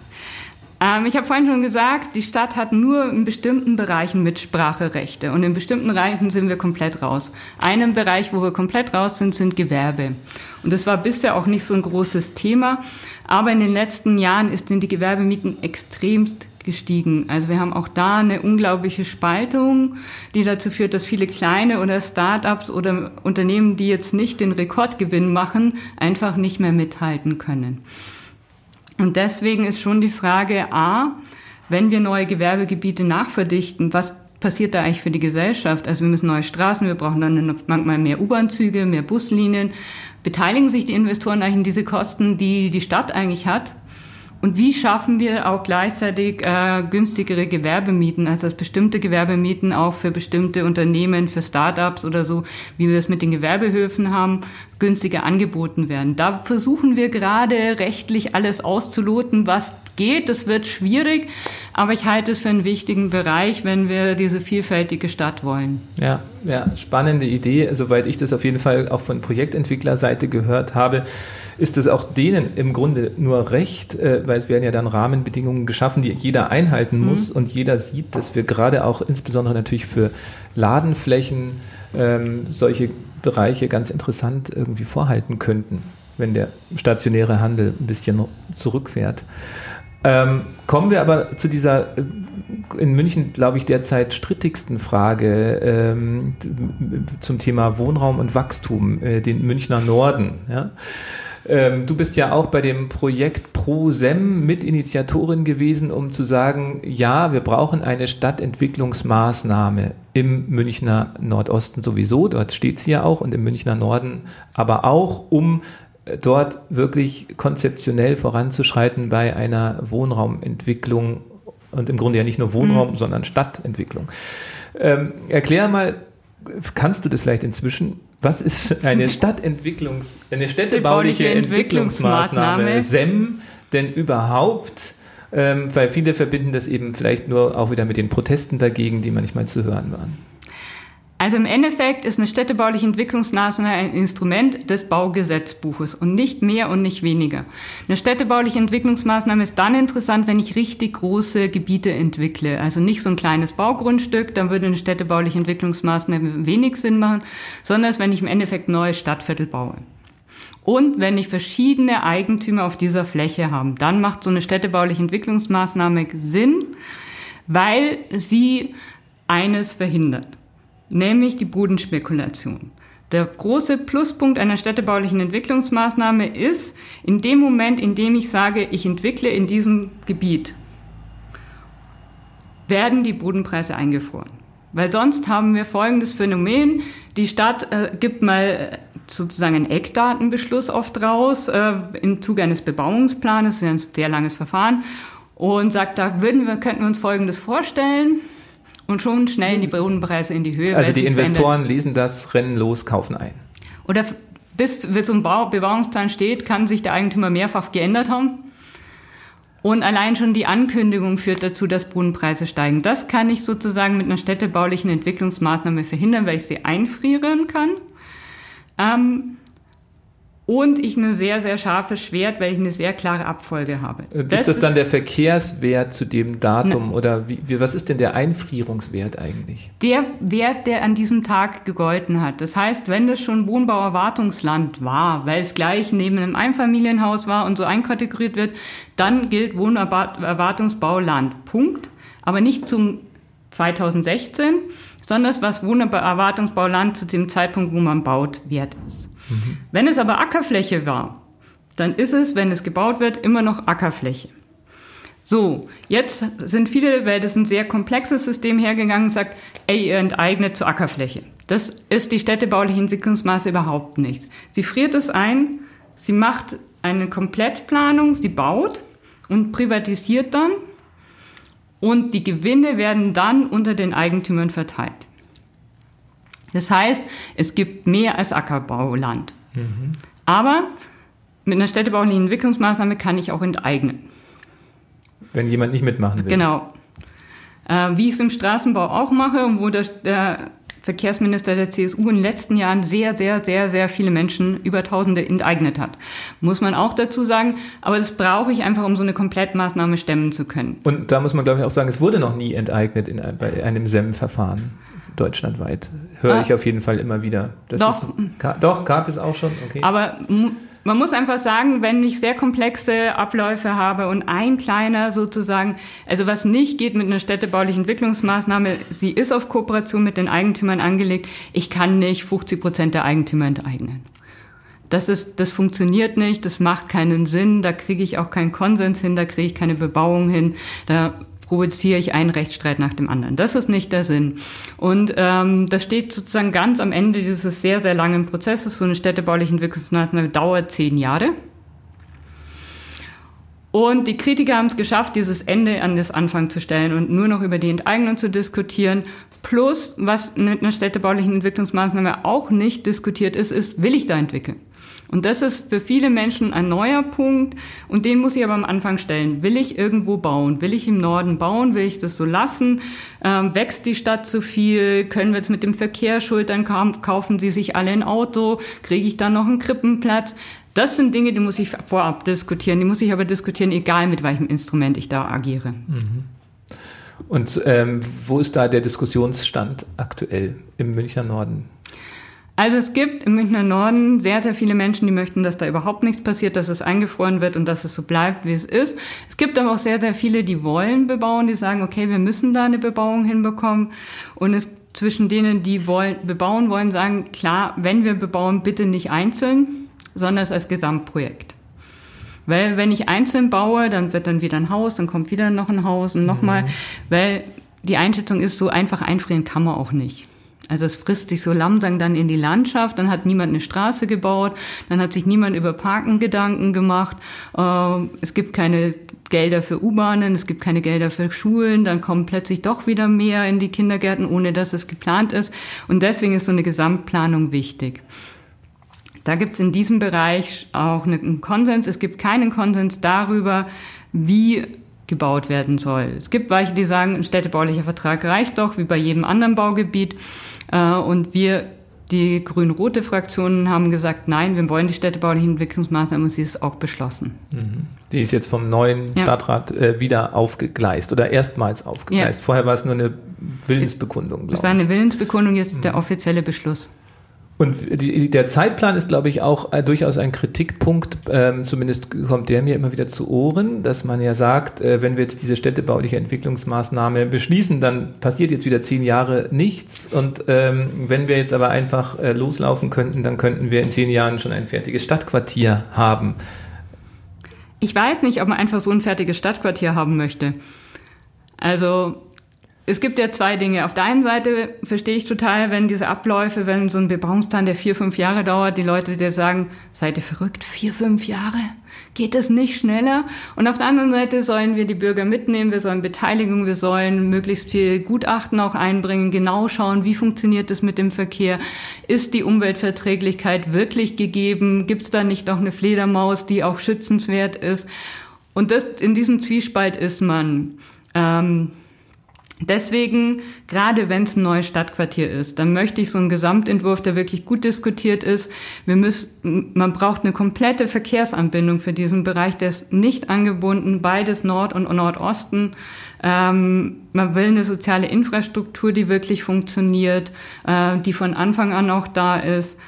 Ähm, ich habe vorhin schon gesagt, die Stadt hat nur in bestimmten Bereichen Mitspracherechte und in bestimmten Bereichen sind wir komplett raus. Einen Bereich, wo wir komplett raus sind, sind Gewerbe. Und das war bisher auch nicht so ein großes Thema, aber in den letzten Jahren sind die Gewerbemieten extremst gestiegen. Also wir haben auch da eine unglaubliche Spaltung, die dazu führt, dass viele kleine oder Start-ups oder Unternehmen, die jetzt nicht den Rekordgewinn machen, einfach nicht mehr mithalten können. Und deswegen ist schon die Frage, a, wenn wir neue Gewerbegebiete nachverdichten, was passiert da eigentlich für die Gesellschaft? Also wir müssen neue Straßen, wir brauchen dann manchmal mehr U-Bahn-Züge, mehr Buslinien. Beteiligen sich die Investoren eigentlich in diese Kosten, die die Stadt eigentlich hat? Und wie schaffen wir auch gleichzeitig äh, günstigere Gewerbemieten, also dass bestimmte Gewerbemieten auch für bestimmte Unternehmen, für Startups oder so, wie wir es mit den Gewerbehöfen haben, günstiger angeboten werden. Da versuchen wir gerade rechtlich alles auszuloten, was geht. Das wird schwierig, aber ich halte es für einen wichtigen Bereich, wenn wir diese vielfältige Stadt wollen. Ja, ja, spannende Idee. Soweit ich das auf jeden Fall auch von Projektentwicklerseite gehört habe, ist es auch denen im Grunde nur recht, äh, weil es werden ja dann Rahmenbedingungen geschaffen, die jeder einhalten muss mhm. und jeder sieht, dass wir gerade auch insbesondere natürlich für Ladenflächen ähm, solche Bereiche ganz interessant irgendwie vorhalten könnten, wenn der stationäre Handel ein bisschen zurückfährt. Ähm, kommen wir aber zu dieser äh, in München, glaube ich, derzeit strittigsten Frage ähm, zum Thema Wohnraum und Wachstum, äh, den Münchner Norden. Ja? Ähm, du bist ja auch bei dem Projekt ProSem Mitinitiatorin gewesen, um zu sagen, ja, wir brauchen eine Stadtentwicklungsmaßnahme im Münchner Nordosten sowieso, dort steht sie ja auch, und im Münchner Norden, aber auch um dort wirklich konzeptionell voranzuschreiten bei einer Wohnraumentwicklung und im Grunde ja nicht nur Wohnraum, mhm. sondern Stadtentwicklung. Ähm, erklär mal, kannst du das vielleicht inzwischen was ist eine *laughs* Stadtentwicklungs-, eine städtebauliche Entwicklungsmaßnahme, SEM, denn überhaupt? Ähm, weil viele verbinden das eben vielleicht nur auch wieder mit den Protesten dagegen, die manchmal zu hören waren. Also im Endeffekt ist eine städtebauliche Entwicklungsmaßnahme ein Instrument des Baugesetzbuches und nicht mehr und nicht weniger. Eine städtebauliche Entwicklungsmaßnahme ist dann interessant, wenn ich richtig große Gebiete entwickle. Also nicht so ein kleines Baugrundstück, dann würde eine städtebauliche Entwicklungsmaßnahme wenig Sinn machen, sondern wenn ich im Endeffekt neue Stadtviertel baue. Und wenn ich verschiedene Eigentümer auf dieser Fläche habe, dann macht so eine städtebauliche Entwicklungsmaßnahme Sinn, weil sie eines verhindert nämlich die Bodenspekulation. Der große Pluspunkt einer städtebaulichen Entwicklungsmaßnahme ist, in dem Moment, in dem ich sage, ich entwickle in diesem Gebiet, werden die Bodenpreise eingefroren. Weil sonst haben wir folgendes Phänomen. Die Stadt äh, gibt mal sozusagen einen Eckdatenbeschluss oft raus äh, im Zuge eines Bebauungsplanes, das ist ein sehr langes Verfahren, und sagt, da würden wir, könnten wir uns Folgendes vorstellen und schon schnell die Bodenpreise in die Höhe. Also die Investoren verändert. lesen das, rennen los, kaufen ein. Oder bis, bis so ein Bau Bebauungsplan steht, kann sich der Eigentümer mehrfach geändert haben. Und allein schon die Ankündigung führt dazu, dass Bodenpreise steigen. Das kann ich sozusagen mit einer städtebaulichen Entwicklungsmaßnahme verhindern, weil ich sie einfrieren kann. Ähm, und ich eine sehr, sehr scharfe Schwert, weil ich eine sehr klare Abfolge habe. Das ist das dann der Verkehrswert zu dem Datum na, oder wie, wie, was ist denn der Einfrierungswert eigentlich? Der Wert, der an diesem Tag gegolten hat. Das heißt, wenn das schon Wohnbauerwartungsland war, weil es gleich neben einem Einfamilienhaus war und so einkategoriert wird, dann gilt Wohnerwartungsbauland. Punkt. Aber nicht zum 2016, sondern was Wohnerwartungsbauland zu dem Zeitpunkt, wo man baut, wert ist. Mhm. Wenn es aber Ackerfläche war, dann ist es, wenn es gebaut wird, immer noch Ackerfläche. So, jetzt sind viele, weil das ein sehr komplexes System hergegangen und sagt, ey, ihr enteignet zur Ackerfläche. Das ist die städtebauliche Entwicklungsmaße überhaupt nicht. Sie friert es ein, sie macht eine Komplettplanung, sie baut und privatisiert dann und die Gewinne werden dann unter den Eigentümern verteilt. Das heißt, es gibt mehr als Ackerbauland. Mhm. Aber mit einer städtebaulichen Entwicklungsmaßnahme kann ich auch enteignen. Wenn jemand nicht mitmachen will. Genau. Äh, wie ich es im Straßenbau auch mache und wo der, der Verkehrsminister der CSU in den letzten Jahren sehr, sehr, sehr, sehr viele Menschen, über Tausende enteignet hat. Muss man auch dazu sagen. Aber das brauche ich einfach, um so eine Komplettmaßnahme stemmen zu können. Und da muss man, glaube ich, auch sagen, es wurde noch nie enteignet in, bei einem SEM-Verfahren deutschlandweit. Höre ah. ich auf jeden Fall immer wieder. Das doch. Ist, doch, gab es auch schon. Okay. Aber man muss einfach sagen, wenn ich sehr komplexe Abläufe habe und ein kleiner sozusagen, also was nicht geht mit einer städtebaulichen Entwicklungsmaßnahme, sie ist auf Kooperation mit den Eigentümern angelegt, ich kann nicht 50 Prozent der Eigentümer enteignen. Das ist, das funktioniert nicht, das macht keinen Sinn, da kriege ich auch keinen Konsens hin, da kriege ich keine Bebauung hin, da provoziere ich einen Rechtsstreit nach dem anderen. Das ist nicht der Sinn. Und ähm, das steht sozusagen ganz am Ende dieses sehr, sehr langen Prozesses. So eine städtebauliche Entwicklungsmaßnahme dauert zehn Jahre. Und die Kritiker haben es geschafft, dieses Ende an das Anfang zu stellen und nur noch über die Enteignung zu diskutieren. Plus, was mit einer städtebaulichen Entwicklungsmaßnahme auch nicht diskutiert ist, ist, will ich da entwickeln? Und das ist für viele Menschen ein neuer Punkt und den muss ich aber am Anfang stellen. Will ich irgendwo bauen? Will ich im Norden bauen? Will ich das so lassen? Ähm, wächst die Stadt zu viel? Können wir jetzt mit dem Verkehr schultern? Kaufen sie sich alle ein Auto? Kriege ich dann noch einen Krippenplatz? Das sind Dinge, die muss ich vorab diskutieren. Die muss ich aber diskutieren, egal mit welchem Instrument ich da agiere. Mhm. Und ähm, wo ist da der Diskussionsstand aktuell im Münchner Norden? Also es gibt im Münchner Norden sehr, sehr viele Menschen, die möchten, dass da überhaupt nichts passiert, dass es eingefroren wird und dass es so bleibt, wie es ist. Es gibt aber auch sehr, sehr viele, die wollen bebauen, die sagen, okay, wir müssen da eine Bebauung hinbekommen. Und es zwischen denen, die wollen, bebauen wollen, sagen, klar, wenn wir bebauen, bitte nicht einzeln, sondern es als Gesamtprojekt. Weil wenn ich einzeln baue, dann wird dann wieder ein Haus, dann kommt wieder noch ein Haus und nochmal, mhm. weil die Einschätzung ist, so einfach einfrieren kann man auch nicht. Also es frisst sich so langsam dann in die Landschaft, dann hat niemand eine Straße gebaut, dann hat sich niemand über Parken Gedanken gemacht, äh, es gibt keine Gelder für U-Bahnen, es gibt keine Gelder für Schulen, dann kommen plötzlich doch wieder mehr in die Kindergärten, ohne dass es geplant ist. Und deswegen ist so eine Gesamtplanung wichtig. Da gibt es in diesem Bereich auch einen Konsens. Es gibt keinen Konsens darüber, wie gebaut werden soll. Es gibt welche, die sagen, ein städtebaulicher Vertrag reicht doch, wie bei jedem anderen Baugebiet. Äh, und wir, die grün-rote Fraktionen, haben gesagt, nein, wir wollen die städtebauliche Entwicklungsmaßnahmen und sie ist auch beschlossen. Mhm. Die ist jetzt vom neuen ja. Stadtrat äh, wieder aufgegleist oder erstmals aufgegleist. Ja. Vorher war es nur eine Willensbekundung. Es war eine Willensbekundung, jetzt ist mhm. der offizielle Beschluss. Und die, der Zeitplan ist, glaube ich, auch äh, durchaus ein Kritikpunkt. Ähm, zumindest kommt der mir immer wieder zu Ohren, dass man ja sagt, äh, wenn wir jetzt diese städtebauliche Entwicklungsmaßnahme beschließen, dann passiert jetzt wieder zehn Jahre nichts. Und ähm, wenn wir jetzt aber einfach äh, loslaufen könnten, dann könnten wir in zehn Jahren schon ein fertiges Stadtquartier haben. Ich weiß nicht, ob man einfach so ein fertiges Stadtquartier haben möchte. Also es gibt ja zwei Dinge. Auf der einen Seite verstehe ich total, wenn diese Abläufe, wenn so ein Bebauungsplan, der vier, fünf Jahre dauert, die Leute dir sagen, seid ihr verrückt, vier, fünf Jahre? Geht das nicht schneller? Und auf der anderen Seite sollen wir die Bürger mitnehmen, wir sollen Beteiligung, wir sollen möglichst viel Gutachten auch einbringen, genau schauen, wie funktioniert das mit dem Verkehr? Ist die Umweltverträglichkeit wirklich gegeben? Gibt es da nicht noch eine Fledermaus, die auch schützenswert ist? Und das, in diesem Zwiespalt ist man. Ähm, Deswegen, gerade wenn es ein neues Stadtquartier ist, dann möchte ich so einen Gesamtentwurf, der wirklich gut diskutiert ist. Wir müssen, man braucht eine komplette Verkehrsanbindung für diesen Bereich, der ist nicht angebunden, beides Nord- und Nordosten. Ähm, man will eine soziale Infrastruktur, die wirklich funktioniert, äh, die von Anfang an auch da ist.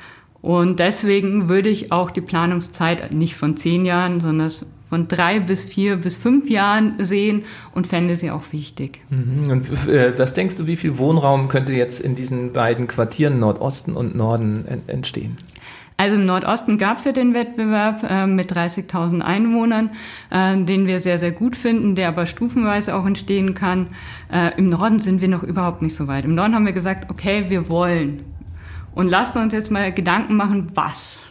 Und deswegen würde ich auch die Planungszeit nicht von zehn Jahren, sondern von drei bis vier bis fünf Jahren sehen und fände sie auch wichtig. Mhm. Und äh, was denkst du, wie viel Wohnraum könnte jetzt in diesen beiden Quartieren Nordosten und Norden entstehen? Also im Nordosten gab es ja den Wettbewerb äh, mit 30.000 Einwohnern, äh, den wir sehr, sehr gut finden, der aber stufenweise auch entstehen kann. Äh, Im Norden sind wir noch überhaupt nicht so weit. Im Norden haben wir gesagt, okay, wir wollen. Und lasst uns jetzt mal Gedanken machen, was.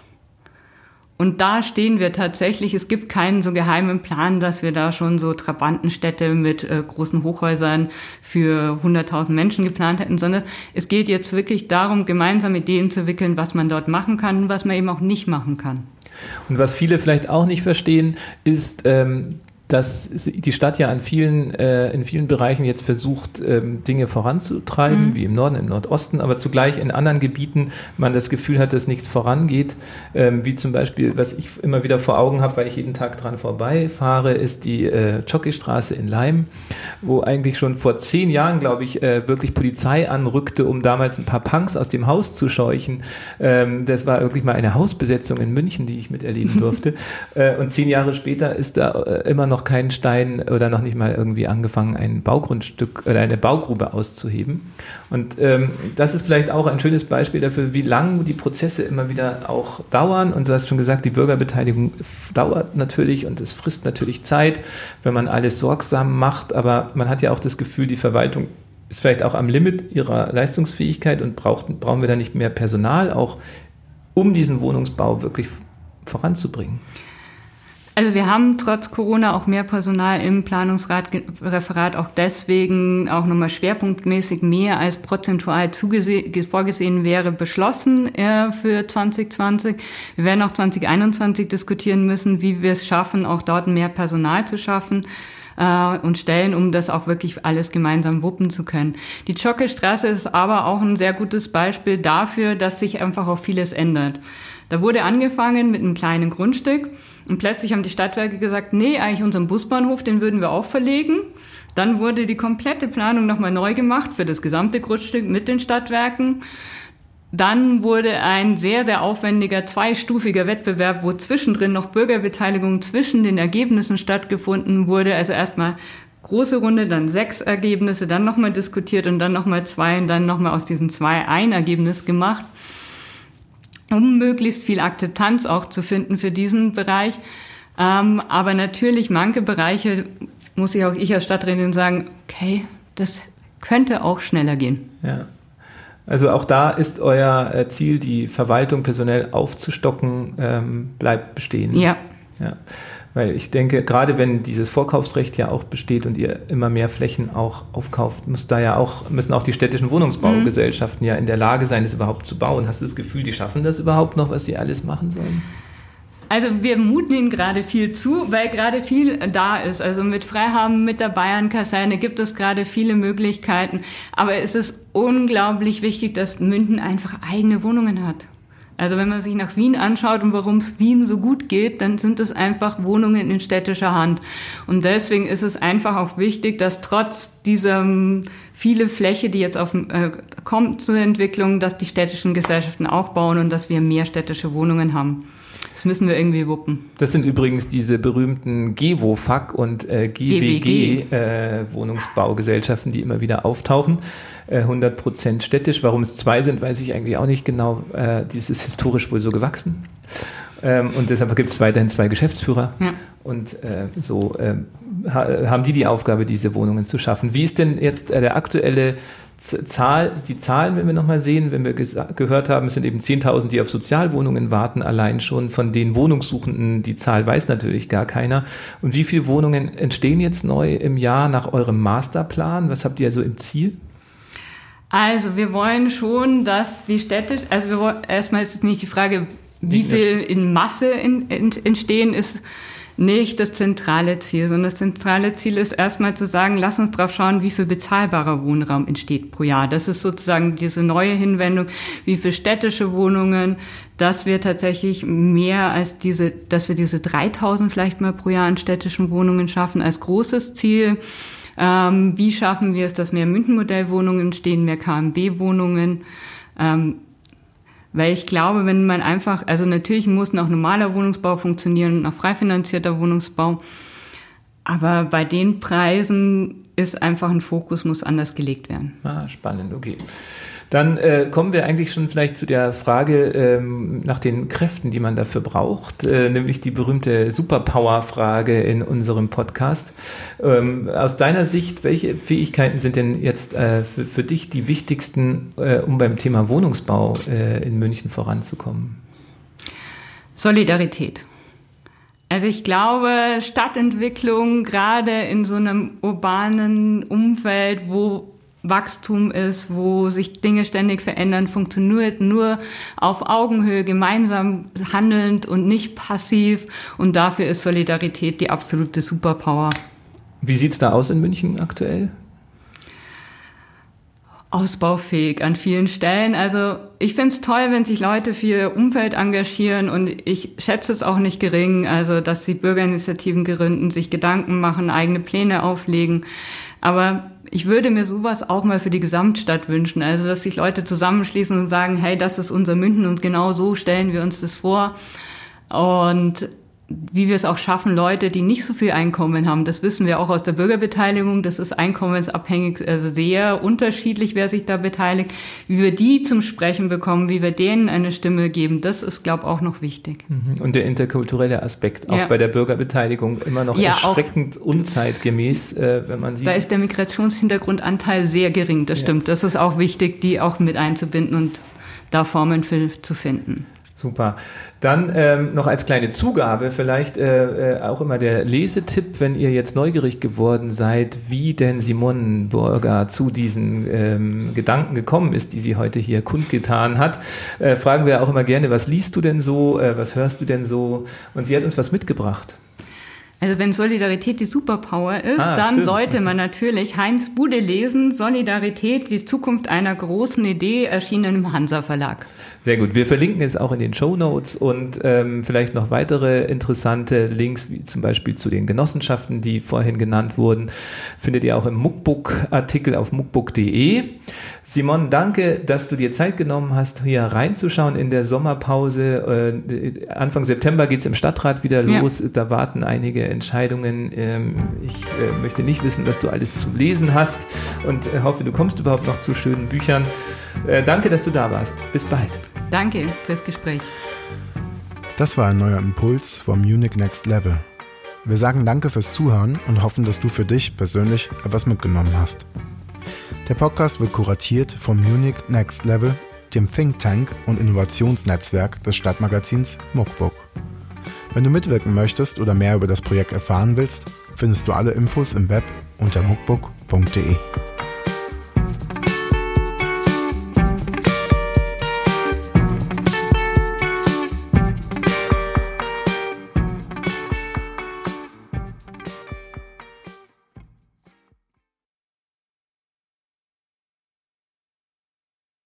Und da stehen wir tatsächlich. Es gibt keinen so geheimen Plan, dass wir da schon so Trabantenstädte mit äh, großen Hochhäusern für 100.000 Menschen geplant hätten, sondern es geht jetzt wirklich darum, gemeinsam Ideen zu entwickeln, was man dort machen kann und was man eben auch nicht machen kann. Und was viele vielleicht auch nicht verstehen, ist, ähm, dass die Stadt ja an vielen, äh, in vielen Bereichen jetzt versucht, ähm, Dinge voranzutreiben, mhm. wie im Norden, im Nordosten, aber zugleich in anderen Gebieten man das Gefühl hat, dass nichts vorangeht, ähm, wie zum Beispiel, was ich immer wieder vor Augen habe, weil ich jeden Tag dran vorbeifahre, ist die äh, Jockeystraße in Leim, wo eigentlich schon vor zehn Jahren, glaube ich, äh, wirklich Polizei anrückte, um damals ein paar Punks aus dem Haus zu scheuchen. Ähm, das war wirklich mal eine Hausbesetzung in München, die ich miterleben *laughs* durfte. äh, und zehn Jahre später ist da äh, immer noch noch keinen Stein oder noch nicht mal irgendwie angefangen, ein Baugrundstück oder eine Baugrube auszuheben. Und ähm, das ist vielleicht auch ein schönes Beispiel dafür, wie lang die Prozesse immer wieder auch dauern. Und du hast schon gesagt, die Bürgerbeteiligung dauert natürlich und es frisst natürlich Zeit, wenn man alles sorgsam macht. Aber man hat ja auch das Gefühl, die Verwaltung ist vielleicht auch am Limit ihrer Leistungsfähigkeit und braucht, brauchen wir da nicht mehr Personal, auch um diesen Wohnungsbau wirklich voranzubringen? Also wir haben trotz Corona auch mehr Personal im Planungsreferat, auch deswegen auch nochmal schwerpunktmäßig mehr als prozentual vorgesehen wäre, beschlossen äh, für 2020. Wir werden auch 2021 diskutieren müssen, wie wir es schaffen, auch dort mehr Personal zu schaffen äh, und Stellen, um das auch wirklich alles gemeinsam wuppen zu können. Die Zschocke-Straße ist aber auch ein sehr gutes Beispiel dafür, dass sich einfach auch vieles ändert. Da wurde angefangen mit einem kleinen Grundstück und plötzlich haben die Stadtwerke gesagt, nee, eigentlich unseren Busbahnhof, den würden wir auch verlegen. Dann wurde die komplette Planung nochmal neu gemacht für das gesamte Grundstück mit den Stadtwerken. Dann wurde ein sehr, sehr aufwendiger zweistufiger Wettbewerb, wo zwischendrin noch Bürgerbeteiligung zwischen den Ergebnissen stattgefunden wurde. Also erstmal große Runde, dann sechs Ergebnisse, dann nochmal diskutiert und dann nochmal zwei und dann nochmal aus diesen zwei ein Ergebnis gemacht, um möglichst viel Akzeptanz auch zu finden für diesen Bereich. Ähm, aber natürlich manche Bereiche muss ich auch ich als Stadträtin sagen, okay, das könnte auch schneller gehen. Ja. Also auch da ist euer äh, Ziel, die Verwaltung personell aufzustocken, ähm, bleibt bestehen. Ja. ja. Weil ich denke, gerade wenn dieses Vorkaufsrecht ja auch besteht und ihr immer mehr Flächen auch aufkauft, muss da ja auch, müssen auch die städtischen Wohnungsbaugesellschaften mhm. ja in der Lage sein, es überhaupt zu bauen. Hast du das Gefühl, die schaffen das überhaupt noch, was sie alles machen sollen? Also wir muten ihnen gerade viel zu, weil gerade viel da ist. Also mit Freihaben, mit der Bayern-Kaserne gibt es gerade viele Möglichkeiten. Aber es ist unglaublich wichtig, dass München einfach eigene Wohnungen hat. Also wenn man sich nach Wien anschaut und warum es Wien so gut geht, dann sind es einfach Wohnungen in städtischer Hand. Und deswegen ist es einfach auch wichtig, dass trotz dieser viele Fläche, die jetzt auf, äh, kommt zur Entwicklung, dass die städtischen Gesellschaften auch bauen und dass wir mehr städtische Wohnungen haben. Das müssen wir irgendwie wuppen. Das sind übrigens diese berühmten GEWOFAG und äh, GWG-Wohnungsbaugesellschaften, äh, die immer wieder auftauchen. Äh, 100% städtisch. Warum es zwei sind, weiß ich eigentlich auch nicht genau. Äh, dies ist historisch wohl so gewachsen. Ähm, und deshalb gibt es weiterhin zwei Geschäftsführer. Ja. Und äh, so ähm, ha haben die die Aufgabe, diese Wohnungen zu schaffen. Wie ist denn jetzt äh, der aktuelle Zahl, die Zahlen, wenn wir nochmal sehen, wenn wir gehört haben, es sind eben 10.000, die auf Sozialwohnungen warten, allein schon von den Wohnungssuchenden, die Zahl weiß natürlich gar keiner. Und wie viele Wohnungen entstehen jetzt neu im Jahr nach eurem Masterplan? Was habt ihr so im Ziel? Also wir wollen schon, dass die Städte, also wir wollen, erstmal ist es nicht die Frage, wie viel in Masse in, in, entstehen, ist nicht das zentrale Ziel, sondern das zentrale Ziel ist erstmal zu sagen, lass uns drauf schauen, wie viel bezahlbarer Wohnraum entsteht pro Jahr. Das ist sozusagen diese neue Hinwendung, wie viel städtische Wohnungen, dass wir tatsächlich mehr als diese, dass wir diese 3000 vielleicht mal pro Jahr an städtischen Wohnungen schaffen als großes Ziel. Ähm, wie schaffen wir es, dass mehr Münchenmodellwohnungen entstehen, mehr KMB-Wohnungen? Ähm, weil ich glaube, wenn man einfach, also natürlich muss noch normaler Wohnungsbau funktionieren, noch frei finanzierter Wohnungsbau. Aber bei den Preisen ist einfach ein Fokus, muss anders gelegt werden. Ah, spannend, okay. Dann äh, kommen wir eigentlich schon vielleicht zu der Frage ähm, nach den Kräften, die man dafür braucht, äh, nämlich die berühmte Superpower-Frage in unserem Podcast. Ähm, aus deiner Sicht, welche Fähigkeiten sind denn jetzt äh, für, für, dich die wichtigsten, äh, um beim Thema Wohnungsbau äh, in München voranzukommen? Solidarität. Also ich glaube, Stadtentwicklung gerade in so einem urbanen Umfeld, wo Wachstum ist, wo sich Dinge ständig verändern, funktioniert nur auf Augenhöhe, gemeinsam handelnd und nicht passiv. Und dafür ist Solidarität die absolute Superpower. Wie sieht's da aus in München aktuell? ausbaufähig an vielen Stellen. Also ich find's toll, wenn sich Leute für ihr Umfeld engagieren und ich schätze es auch nicht gering, also dass sie Bürgerinitiativen gründen, sich Gedanken machen, eigene Pläne auflegen. Aber ich würde mir sowas auch mal für die Gesamtstadt wünschen. Also, dass sich Leute zusammenschließen und sagen, hey, das ist unser München und genau so stellen wir uns das vor. Und wie wir es auch schaffen, Leute, die nicht so viel Einkommen haben, das wissen wir auch aus der Bürgerbeteiligung, das ist einkommensabhängig, also sehr unterschiedlich, wer sich da beteiligt, wie wir die zum Sprechen bekommen, wie wir denen eine Stimme geben, das ist, glaube ich, auch noch wichtig. Mhm. Und der interkulturelle Aspekt, auch ja. bei der Bürgerbeteiligung, immer noch ja, erschreckend unzeitgemäß, äh, wenn man sieht. Da ist der Migrationshintergrundanteil sehr gering, das ja. stimmt. Das ist auch wichtig, die auch mit einzubinden und da Formen für zu finden. Super. Dann ähm, noch als kleine Zugabe vielleicht äh, äh, auch immer der Lesetipp, wenn ihr jetzt neugierig geworden seid, wie denn Simone Burger zu diesen ähm, Gedanken gekommen ist, die sie heute hier kundgetan hat, äh, fragen wir auch immer gerne, was liest du denn so, äh, was hörst du denn so? Und sie hat uns was mitgebracht. Also wenn Solidarität die Superpower ist, ah, dann stimmt. sollte man natürlich Heinz Bude lesen, Solidarität, die Zukunft einer großen Idee, erschienen im Hansa Verlag. Sehr gut. Wir verlinken es auch in den Show Notes und ähm, vielleicht noch weitere interessante Links, wie zum Beispiel zu den Genossenschaften, die vorhin genannt wurden, findet ihr auch im Muckbook-Artikel auf muckbook.de. Simon, danke, dass du dir Zeit genommen hast, hier reinzuschauen in der Sommerpause. Äh, Anfang September geht es im Stadtrat wieder los. Ja. Da warten einige Entscheidungen. Ähm, ich äh, möchte nicht wissen, was du alles zu lesen hast und äh, hoffe, du kommst überhaupt noch zu schönen Büchern. Danke, dass du da warst. Bis bald. Danke fürs Gespräch. Das war ein neuer Impuls vom Munich Next Level. Wir sagen Danke fürs Zuhören und hoffen, dass du für dich persönlich etwas mitgenommen hast. Der Podcast wird kuratiert vom Munich Next Level, dem Think Tank und Innovationsnetzwerk des Stadtmagazins Muckbook. Wenn du mitwirken möchtest oder mehr über das Projekt erfahren willst, findest du alle Infos im Web unter muckbook.de.